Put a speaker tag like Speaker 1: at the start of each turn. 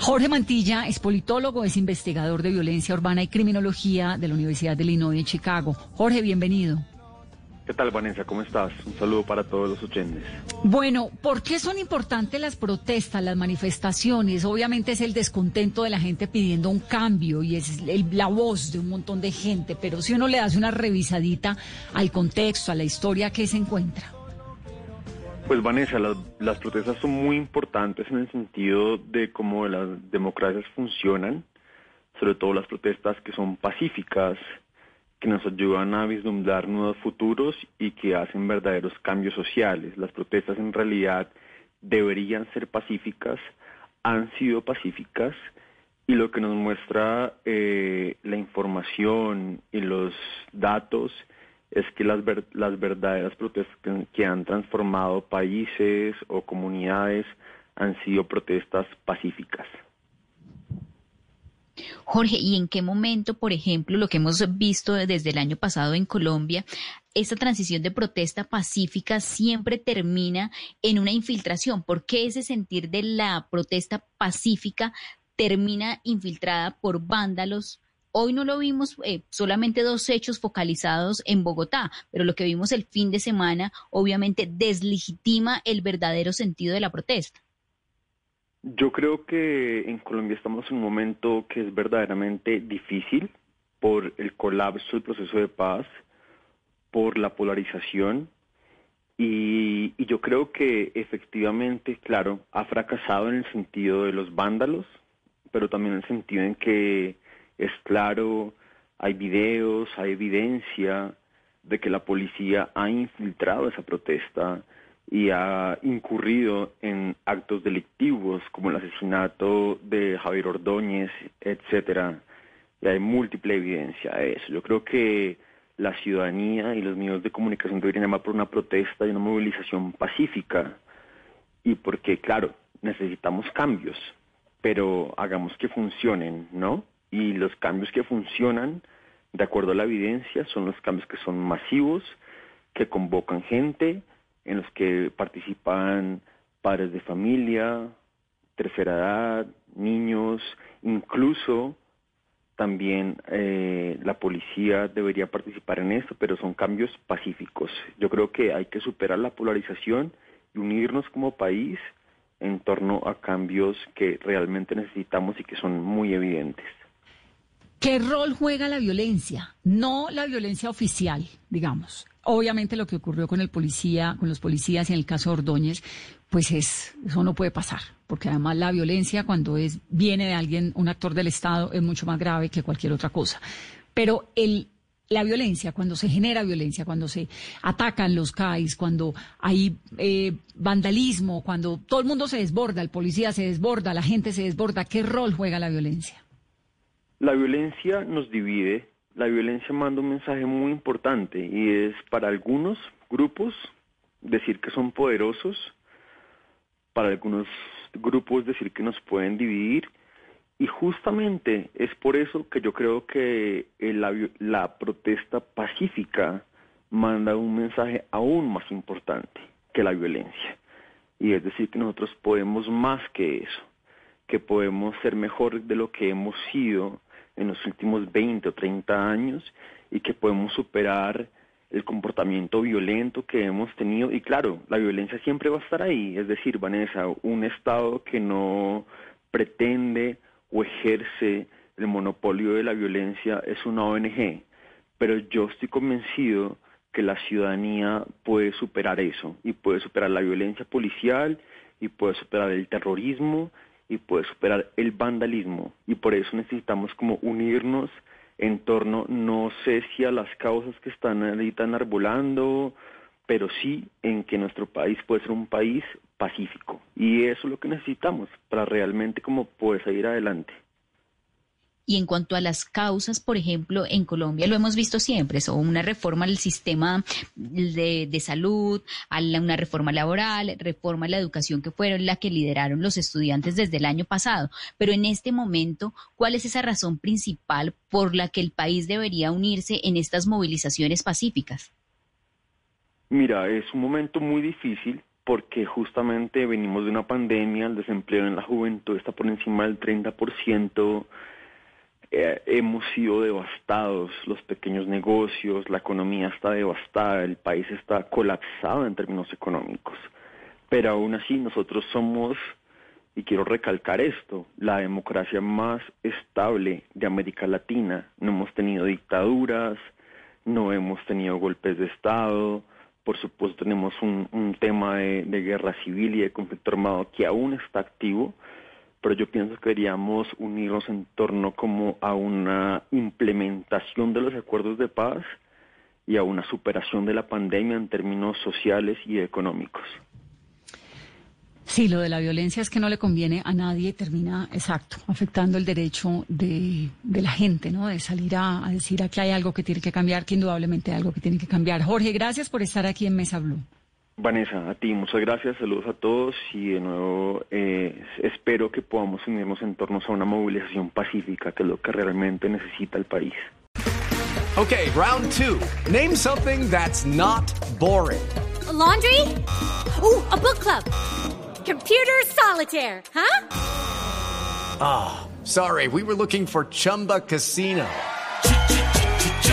Speaker 1: Jorge Mantilla es politólogo, es investigador de violencia urbana y criminología de la Universidad de Illinois en Chicago. Jorge, bienvenido.
Speaker 2: ¿Qué tal, Vanessa? ¿Cómo estás? Un saludo para todos los oyentes.
Speaker 1: Bueno, ¿por qué son importantes las protestas, las manifestaciones? Obviamente es el descontento de la gente pidiendo un cambio y es el- la voz de un montón de gente, pero si uno le hace una revisadita al contexto, a la historia que se encuentra.
Speaker 2: Pues Vanessa, las, las protestas son muy importantes en el sentido de cómo las democracias funcionan, sobre todo las protestas que son pacíficas, que nos ayudan a vislumbrar nuevos futuros y que hacen verdaderos cambios sociales. Las protestas en realidad deberían ser pacíficas, han sido pacíficas y lo que nos muestra eh, la información y los datos es que las, ver- las verdaderas protestas que, han transformado países o comunidades han sido protestas pacíficas.
Speaker 3: Jorge, ¿y en qué momento, por ejemplo, lo que hemos visto desde el año pasado en Colombia, esta transición de protesta pacífica siempre termina en una infiltración? ¿Por qué ese sentir de la protesta pacífica termina infiltrada por vándalos? Hoy no lo vimos, eh, solamente dos hechos focalizados en Bogotá, pero lo que vimos el fin de semana obviamente deslegitima el verdadero sentido de la protesta.
Speaker 2: Yo creo que en Colombia estamos en un momento que es verdaderamente difícil por el colapso del proceso de paz, por la polarización y, y yo creo que efectivamente, claro, ha fracasado en el sentido de los vándalos, pero también en el sentido en que es claro, hay videos, hay evidencia de que la policía ha infiltrado esa protesta y ha incurrido en actos delictivos como el asesinato de Javier Ordóñez, etcétera. Y hay múltiple evidencia de eso. Yo creo que la ciudadanía y los medios de comunicación deberían llamar por una protesta y una movilización pacífica. Y porque, claro, necesitamos cambios, pero hagamos que funcionen, ¿no? Y los cambios que funcionan, de acuerdo a la evidencia, son los cambios que son masivos, que convocan gente, en los que participan padres de familia, tercera edad, niños, incluso también eh, la policía debería participar en esto, pero son cambios pacíficos. Yo creo que hay que superar la polarización y unirnos como país en torno a cambios que realmente necesitamos y que son muy evidentes.
Speaker 1: ¿Qué rol juega la violencia? No la violencia oficial, digamos. Obviamente lo que ocurrió con el policía, con los policías en el caso Ordóñez, pues es, eso no puede pasar, porque además la violencia cuando es, viene de alguien, un actor del Estado, es mucho más grave que cualquier otra cosa. Pero el, la violencia, cuando se genera violencia, cuando se atacan los CAIs, cuando hay eh, vandalismo, cuando todo el mundo se desborda, el policía se desborda, la gente se desborda, ¿qué rol juega la violencia?
Speaker 2: La violencia nos divide, la violencia manda un mensaje muy importante y es para algunos grupos decir que son poderosos, para algunos grupos decir que nos pueden dividir y justamente es por eso que yo creo que la, la protesta pacífica manda un mensaje aún más importante que la violencia. Y es decir que nosotros podemos más que eso, que podemos ser mejor de lo que hemos sido en los últimos 20 o 30 años y que podemos superar el comportamiento violento que hemos tenido. Y claro, la violencia siempre va a estar ahí. Es decir, Vanessa, un Estado que no pretende o ejerce el monopolio de la violencia es una ONG. Pero yo estoy convencido que la ciudadanía puede superar eso y puede superar la violencia policial y puede superar el terrorismo y puede superar el vandalismo y por eso necesitamos como unirnos en torno, no sé si a las causas que están ahorita enarbolando, pero sí en que nuestro país puede ser un país pacífico. Y eso es lo que necesitamos para realmente como poder salir adelante.
Speaker 3: Y en cuanto a las causas, por ejemplo, en Colombia lo hemos visto siempre, son una reforma al sistema de, salud, a una reforma laboral, reforma a la educación que fueron la que lideraron los estudiantes desde el año pasado. Pero en este momento, ¿cuál es esa razón principal por la que el país debería unirse en estas movilizaciones pacíficas?
Speaker 2: Mira, es un momento muy difícil porque justamente venimos de una pandemia, el desempleo en la juventud está por encima del 30%, eh, hemos sido devastados, los pequeños negocios, la economía está devastada, el país está colapsado en términos económicos. Pero aún así nosotros somos, y quiero recalcar esto, la democracia más estable de América Latina. No hemos tenido dictaduras, no hemos tenido golpes de Estado, por supuesto tenemos un, tema de guerra civil y de conflicto armado que aún está activo, pero yo pienso que deberíamos unirnos en torno como a una implementación de los acuerdos de paz y a una superación de la pandemia en términos sociales y económicos.
Speaker 1: Sí, lo de la violencia es que no le conviene a nadie, termina, exacto, afectando el derecho de, la gente, ¿no? De salir a, a decir aquí hay algo que tiene que cambiar, que indudablemente hay algo que tiene que cambiar. Jorge, gracias por estar aquí en Mesa Blue.
Speaker 2: Vanessa, a ti muchas gracias, saludos a todos y de nuevo eh, espero que podamos unirnos en torno a una movilización pacífica, que es lo que realmente necesita el país.
Speaker 4: Okay, round two. Name something that's not boring.
Speaker 5: laundry? Uh, a book club. Computer solitaire, huh?
Speaker 4: Ah, oh, sorry, we were looking for Chumba Casino.